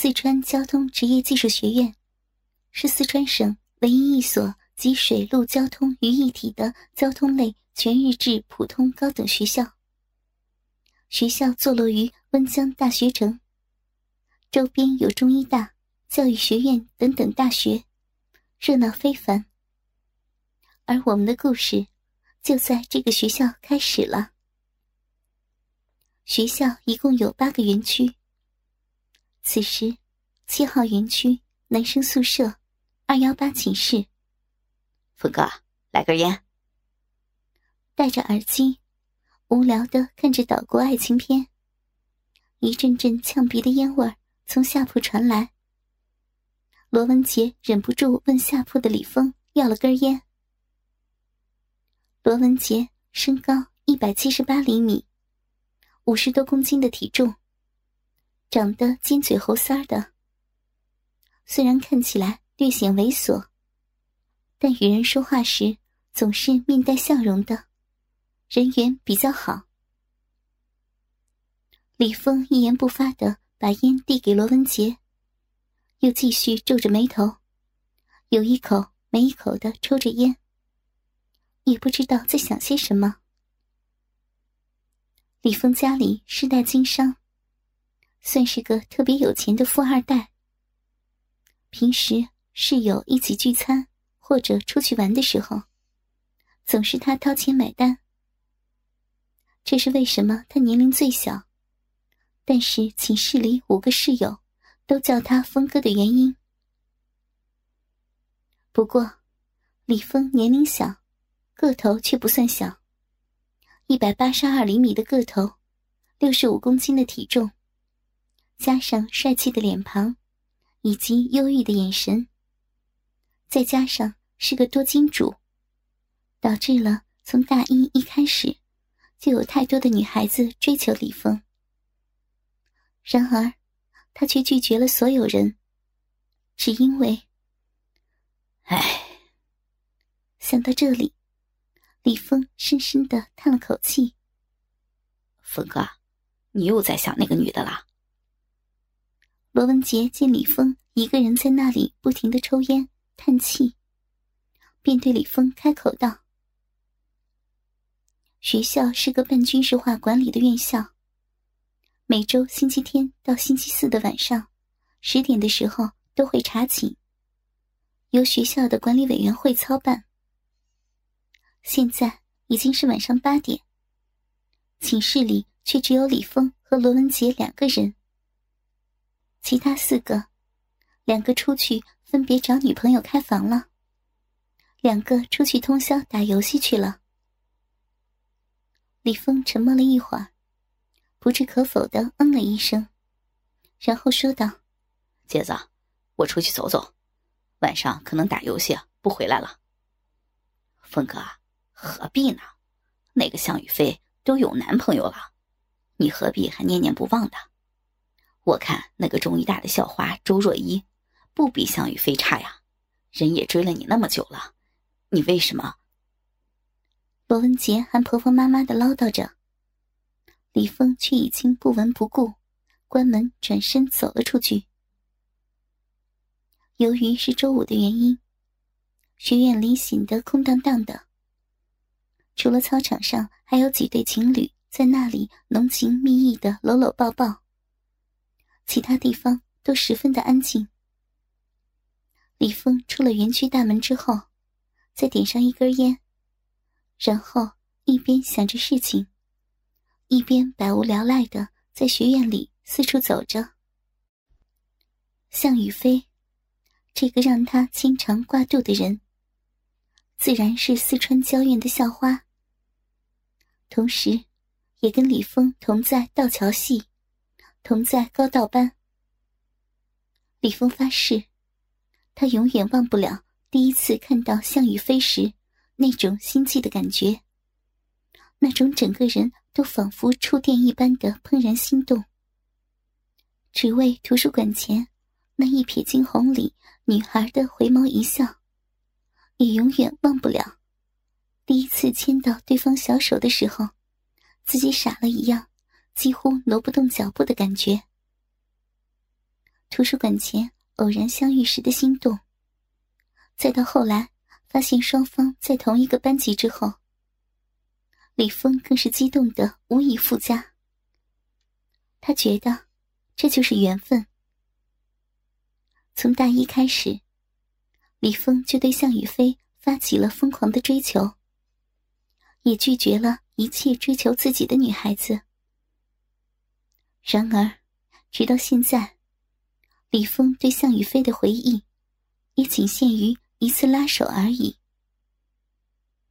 四川交通职业技术学院是四川省唯一一所集水陆交通于一体的交通类全日制普通高等学校。学校坐落于温江大学城，周边有中医大、教育学院等等大学，热闹非凡。而我们的故事就在这个学校开始了。学校一共有八个园区。此时，七号园区男生宿舍二幺八寝室。峰哥，来根烟。戴着耳机，无聊的看着岛国爱情片，一阵阵呛鼻的烟味从下铺传来。罗文杰忍不住问下铺的李峰要了根烟。罗文杰身高一百七十八厘米。五十多公斤的体重，长得尖嘴猴腮的。虽然看起来略显猥琐，但与人说话时总是面带笑容的，人缘比较好。李峰一言不发的把烟递给罗文杰，又继续皱着眉头，有一口没一口的抽着烟，也不知道在想些什么。李峰家里世代经商，算是个特别有钱的富二代。平时室友一起聚餐或者出去玩的时候，总是他掏钱买单。这是为什么他年龄最小，但是寝室里五个室友都叫他峰哥的原因。不过，李峰年龄小，个头却不算小。一百八十二厘米的个头，六十五公斤的体重，加上帅气的脸庞，以及忧郁的眼神，再加上是个多金主，导致了从大一一开始，就有太多的女孩子追求李峰。然而，他却拒绝了所有人，只因为……唉，想到这里。李峰深深的叹了口气：“峰哥，你又在想那个女的啦？”罗文杰见李峰一个人在那里不停的抽烟叹气，便对李峰开口道：“学校是个半军事化管理的院校，每周星期天到星期四的晚上十点的时候都会查寝，由学校的管理委员会操办。”现在已经是晚上八点，寝室里却只有李峰和罗文杰两个人。其他四个，两个出去分别找女朋友开房了，两个出去通宵打游戏去了。李峰沉默了一会儿，不置可否的嗯了一声，然后说道：“姐子，我出去走走，晚上可能打游戏不回来了。”峰哥。何必呢？那个向宇飞都有男朋友了，你何必还念念不忘的？我看那个中医大的校花周若依，不比向雨飞差呀，人也追了你那么久了，你为什么？罗文杰还婆婆妈妈的唠叨着，李峰却已经不闻不顾，关门转身走了出去。由于是周五的原因，学院里显得空荡荡的。除了操场上还有几对情侣在那里浓情蜜意的搂搂抱抱，其他地方都十分的安静。李峰出了园区大门之后，再点上一根烟，然后一边想着事情，一边百无聊赖的在学院里四处走着。向雨飞，这个让他牵肠挂肚的人，自然是四川交院的校花。同时，也跟李峰同在道桥系，同在高道班。李峰发誓，他永远忘不了第一次看到向雨飞时那种心悸的感觉，那种整个人都仿佛触电一般的怦然心动。只为图书馆前那一瞥惊鸿里女孩的回眸一笑，也永远忘不了。第一次牵到对方小手的时候，自己傻了一样，几乎挪不动脚步的感觉。图书馆前偶然相遇时的心动，再到后来发现双方在同一个班级之后，李峰更是激动的无以复加。他觉得这就是缘分。从大一开始，李峰就对向雨飞发起了疯狂的追求，也拒绝了一切追求自己的女孩子。然而，直到现在，李峰对向雨飞的回忆也仅限于一次拉手而已。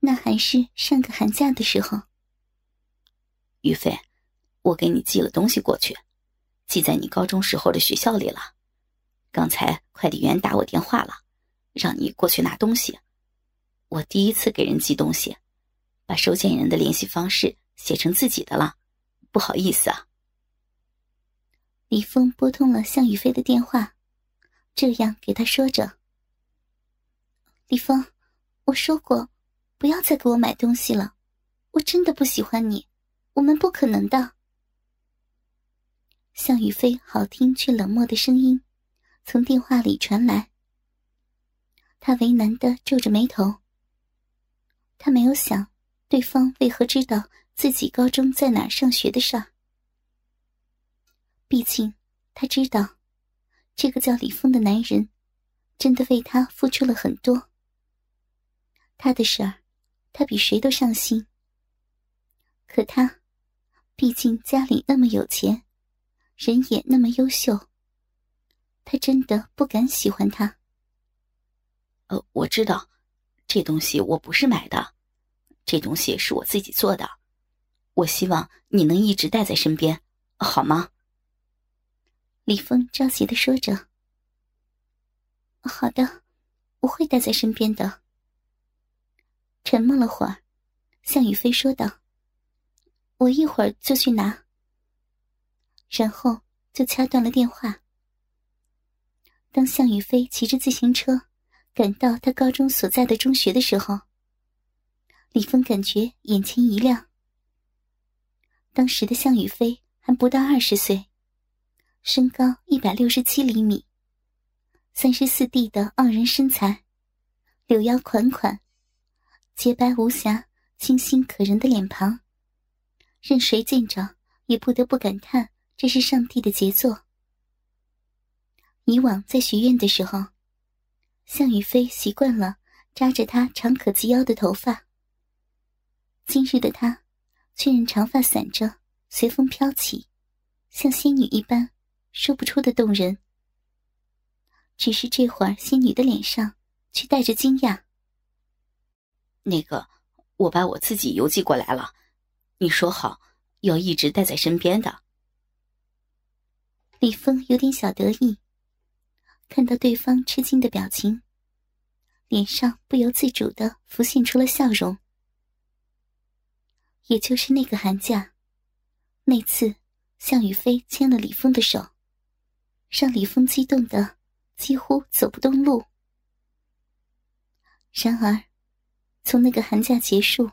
那还是上个寒假的时候。宇飞，我给你寄了东西过去，寄在你高中时候的学校里了。刚才快递员打我电话了，让你过去拿东西。我第一次给人寄东西，把收件人的联系方式写成自己的了，不好意思啊。李峰拨通了向雨飞的电话，这样给他说着：“李峰，我说过，不要再给我买东西了，我真的不喜欢你，我们不可能的。”向雨飞好听却冷漠的声音从电话里传来，他为难的皱着眉头。他没有想对方为何知道自己高中在哪上学的事儿。毕竟，他知道，这个叫李峰的男人，真的为他付出了很多。他的事儿，他比谁都上心。可他，毕竟家里那么有钱，人也那么优秀，他真的不敢喜欢他。呃，我知道，这东西我不是买的，这东西是我自己做的。我希望你能一直带在身边，好吗？李峰着急的说着：“好的，我会带在身边的。”沉默了会儿，向雨飞说道：“我一会儿就去拿。”然后就掐断了电话。当向雨飞骑着自行车赶到他高中所在的中学的时候，李峰感觉眼前一亮。当时的向雨飞还不到二十岁。身高一百六十七厘米，三十四 D 的傲人身材，柳腰款款，洁白无瑕、清新可人的脸庞，任谁见着也不得不感叹这是上帝的杰作。以往在学院的时候，向雨飞习惯了扎着他长可及腰的头发，今日的他却任长发散着，随风飘起，像仙女一般。说不出的动人，只是这会儿仙女的脸上却带着惊讶。那个，我把我自己邮寄过来了，你说好要一直带在身边的。李峰有点小得意，看到对方吃惊的表情，脸上不由自主的浮现出了笑容。也就是那个寒假，那次向雨飞牵了李峰的手。让李峰激动的几乎走不动路。然而，从那个寒假结束，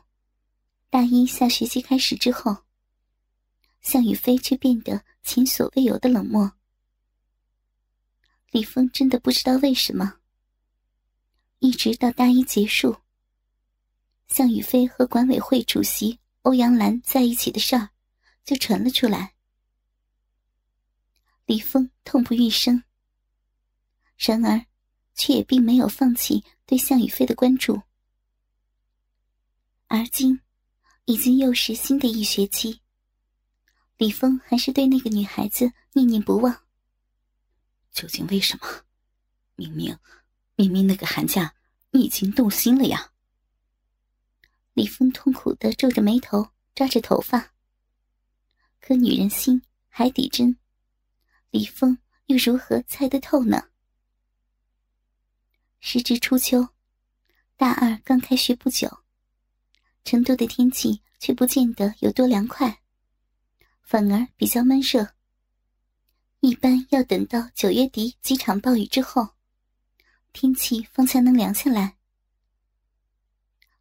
大一下学期开始之后，向雨飞却变得前所未有的冷漠。李峰真的不知道为什么，一直到大一结束，向雨飞和管委会主席欧阳兰在一起的事儿就传了出来。李峰痛不欲生，然而，却也并没有放弃对向雨飞的关注。而今，已经又是新的一学期，李峰还是对那个女孩子念念不忘。究竟为什么？明明，明明那个寒假你已经动心了呀！李峰痛苦的皱着眉头，抓着头发。可女人心，海底针。李峰又如何猜得透呢？时值初秋，大二刚开学不久，成都的天气却不见得有多凉快，反而比较闷热。一般要等到九月底几场暴雨之后，天气方才能凉下来。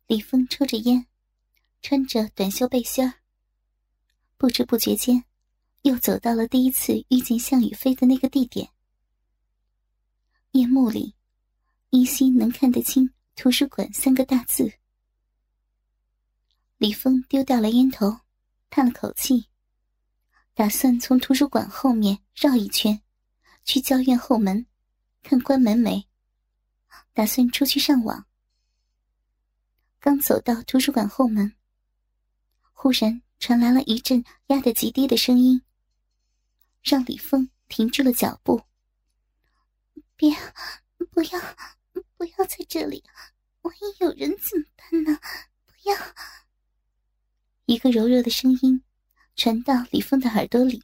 李峰抽着烟，穿着短袖背心儿，不知不觉间。又走到了第一次遇见向雨飞的那个地点。夜幕里，依稀能看得清“图书馆”三个大字。李峰丢掉了烟头，叹了口气，打算从图书馆后面绕一圈，去教院后门，看关门没。打算出去上网。刚走到图书馆后门，忽然传来了一阵压得极低的声音，让李峰停住了脚步。别，不要，不要在这里！万一有人怎么办呢？不要！一个柔弱的声音传到李峰的耳朵里，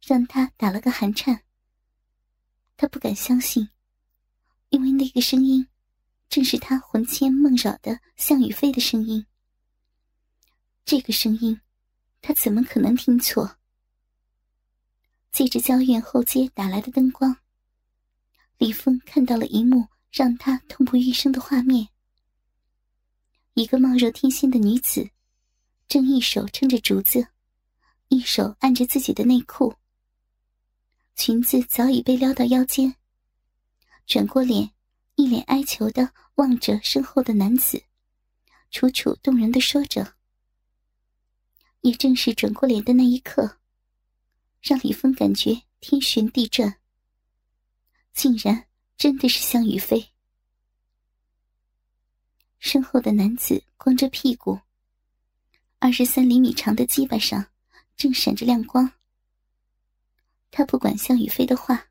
让他打了个寒颤。他不敢相信。因为那个声音，正是他魂牵梦绕的向雨飞的声音。这个声音，他怎么可能听错？借着郊院后街打来的灯光，李峰看到了一幕让他痛不欲生的画面：一个貌若天仙的女子，正一手撑着竹子，一手按着自己的内裤，裙子早已被撩到腰间。转过脸，一脸哀求的望着身后的男子，楚楚动人的说着。也正是转过脸的那一刻，让李峰感觉天旋地转。竟然真的是向雨飞。身后的男子光着屁股，二十三厘米长的鸡巴上正闪着亮光。他不管向雨飞的话。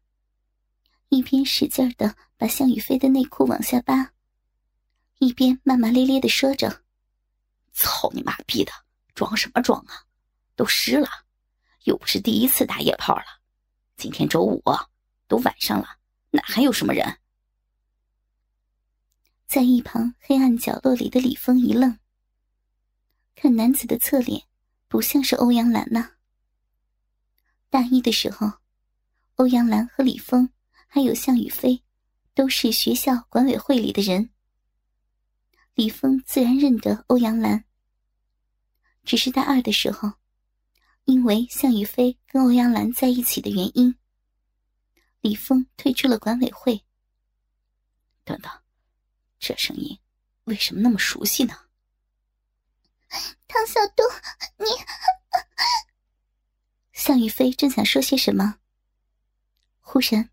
一边使劲的把向雨飞的内裤往下扒，一边骂骂咧咧的说着：“操你妈逼的，装什么装啊？都湿了，又不是第一次打野炮了。今天周五，都晚上了，哪还有什么人？”在一旁黑暗角落里的李峰一愣，看男子的侧脸，不像是欧阳兰呐。大一的时候，欧阳兰和李峰。还有向雨飞，都是学校管委会里的人。李峰自然认得欧阳兰。只是大二的时候，因为向雨飞跟欧阳兰在一起的原因，李峰退出了管委会。等等，这声音为什么那么熟悉呢？唐小东，你 向雨飞正想说些什么，忽然。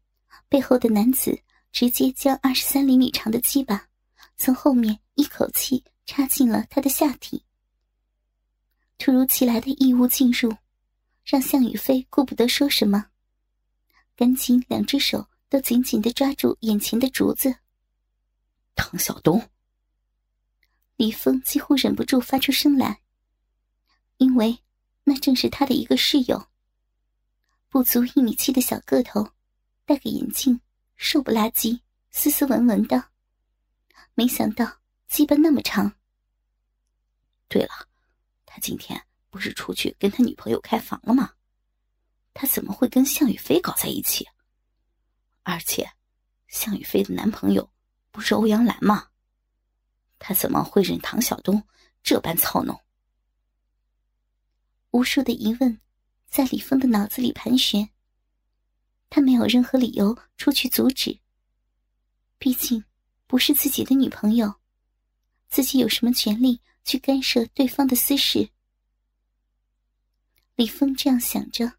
背后的男子直接将二十三厘米长的鸡巴从后面一口气插进了他的下体。突如其来的异物进入，让向雨飞顾不得说什么，赶紧两只手都紧紧的抓住眼前的竹子。唐小东，李峰几乎忍不住发出声来，因为那正是他的一个室友，不足一米七的小个头。戴个眼镜，瘦不拉几，斯斯文文的。没想到鸡巴那么长。对了，他今天不是出去跟他女朋友开房了吗？他怎么会跟向雨飞搞在一起？而且，向雨飞的男朋友不是欧阳兰吗？他怎么会忍唐小东这般操弄？无数的疑问在李峰的脑子里盘旋。他没有任何理由出去阻止。毕竟，不是自己的女朋友，自己有什么权利去干涉对方的私事？李峰这样想着，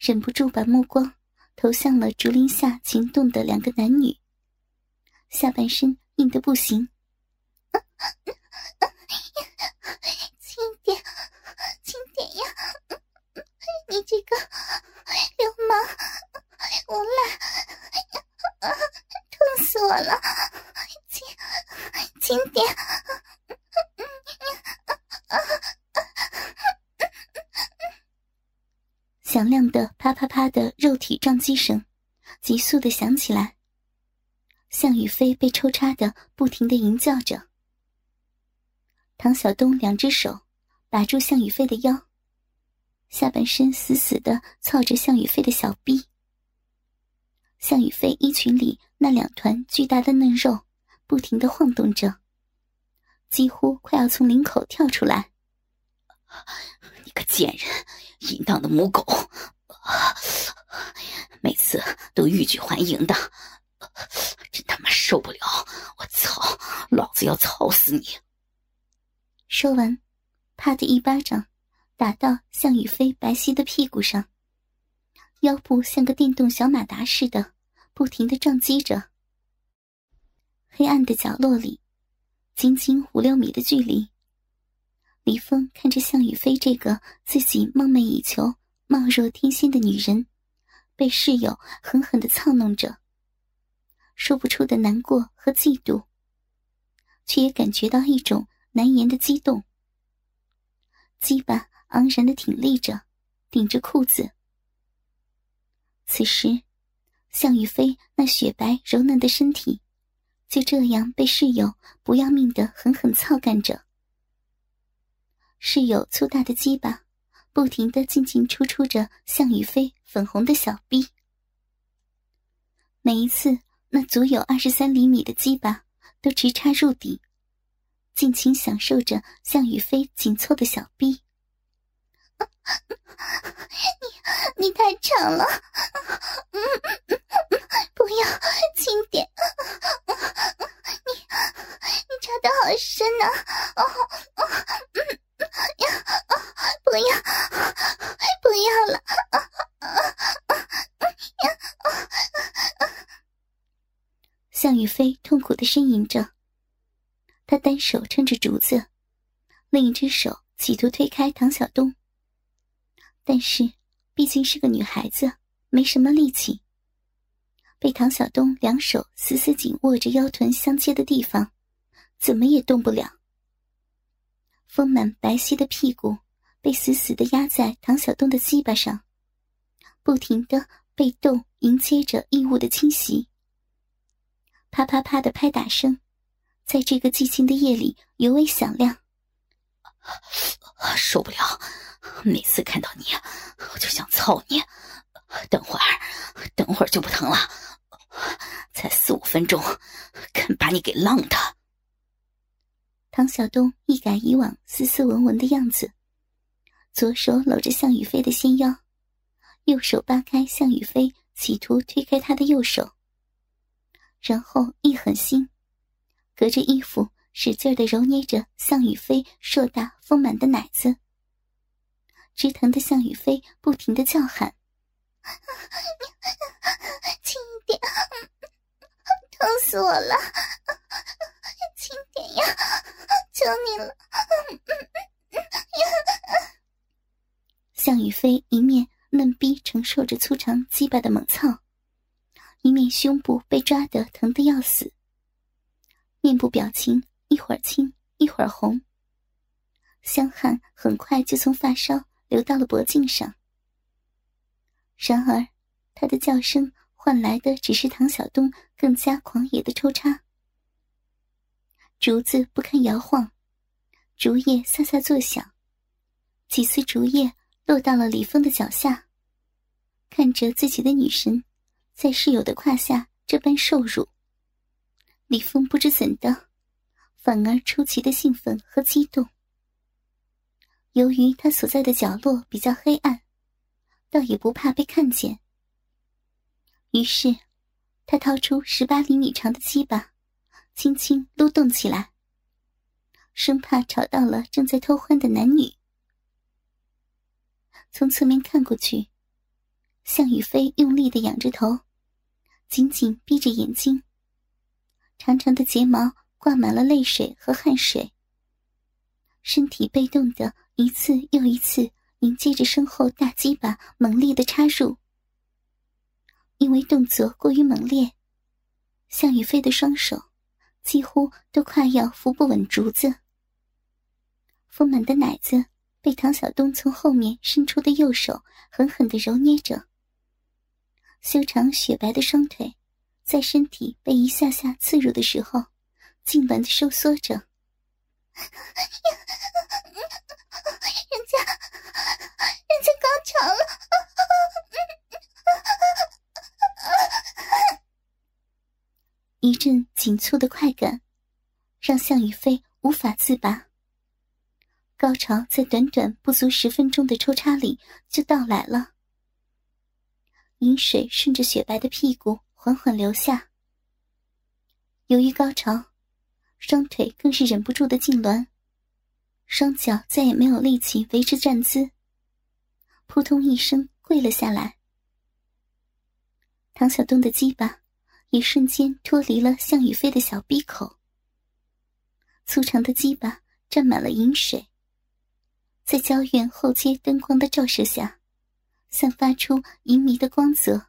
忍不住把目光投向了竹林下情动的两个男女，下半身硬得不行。轻点，轻点呀！你这个流氓！无赖，痛死我了！轻轻点，响亮的啪啪啪的肉体撞击声，急速的响起来。向雨飞被抽插的不停的吟叫着。唐小东两只手把住向雨飞的腰，下半身死死的操着向雨飞的小臂。向雨飞衣裙里那两团巨大的嫩肉，不停的晃动着，几乎快要从领口跳出来。你个贱人，淫荡的母狗！都欲拒还迎的，真他妈受不了！我操，老子要操死你！说完，啪的一巴掌打到向宇飞白皙的屁股上，腰部像个电动小马达似的，不停的撞击着。黑暗的角落里，仅仅五六米的距离，李峰看着向宇飞这个自己梦寐以求、貌若天仙的女人。被室友狠狠的操弄着，说不出的难过和嫉妒，却也感觉到一种难言的激动。鸡巴昂然的挺立着，顶着裤子。此时，向宇飞那雪白柔嫩的身体，就这样被室友不要命的狠狠操干着。室友粗大的鸡巴。不停的进进出出着向宇飞粉红的小臂，每一次那足有二十三厘米的鸡巴都直插入底，尽情享受着向宇飞紧凑的小臂。你你太长了，不要轻点，你你插的好深呐，哦哦嗯。呀！不要，不要了！向宇飞痛苦的呻吟着，他单手撑着竹子，另一只手企图推开唐小东，但是毕竟是个女孩子，没什么力气，被唐小东两手死死紧握着腰臀相接的地方，怎么也动不了。丰满白皙的屁股被死死的压在唐小东的鸡巴上，不停的被动迎接着异物的侵袭。啪啪啪的拍打声，在这个寂静的夜里尤为响亮。受不了，每次看到你，我就想操你。等会儿，等会儿就不疼了，才四五分钟，肯把你给浪的。唐小东一改以往斯斯文文的样子，左手搂着向宇飞的纤腰，右手扒开向宇飞企图推开他的右手，然后一狠心，隔着衣服使劲的揉捏着向宇飞硕大丰满的奶子，直疼的向宇飞不停的叫喊：“轻一点，疼死我了！”轻点呀，求你了！向宇飞一面嫩逼承受着粗长鸡巴的猛操，一面胸部被抓得疼得要死，面部表情一会儿青一会儿红，香汗很快就从发梢流到了脖颈上。然而，他的叫声换来的只是唐小东更加狂野的抽插。竹子不堪摇晃，竹叶飒飒作响，几丝竹叶落到了李峰的脚下。看着自己的女神在室友的胯下这般受辱，李峰不知怎的，反而出奇的兴奋和激动。由于他所在的角落比较黑暗，倒也不怕被看见。于是，他掏出十八厘米长的鸡巴。轻轻撸动起来，生怕吵到了正在偷欢的男女。从侧面看过去，向宇飞用力的仰着头，紧紧闭着眼睛。长长的睫毛挂满了泪水和汗水，身体被动的一次又一次迎接着身后大鸡巴猛烈的插入。因为动作过于猛烈，向宇飞的双手。几乎都快要扶不稳竹子，丰满的奶子被唐小东从后面伸出的右手狠狠的揉捏着，修长雪白的双腿在身体被一下下刺入的时候，痉挛的收缩着。人家，人家高潮了。一阵紧促的快感，让向宇飞无法自拔。高潮在短短不足十分钟的抽插里就到来了。饮水顺着雪白的屁股缓缓流下。由于高潮，双腿更是忍不住的痉挛，双脚再也没有力气维持站姿，扑通一声跪了下来。唐小东的鸡巴也瞬间脱离了向雨飞的小逼口，粗长的鸡巴沾满了饮水，在郊院后街灯光的照射下，散发出淫迷的光泽，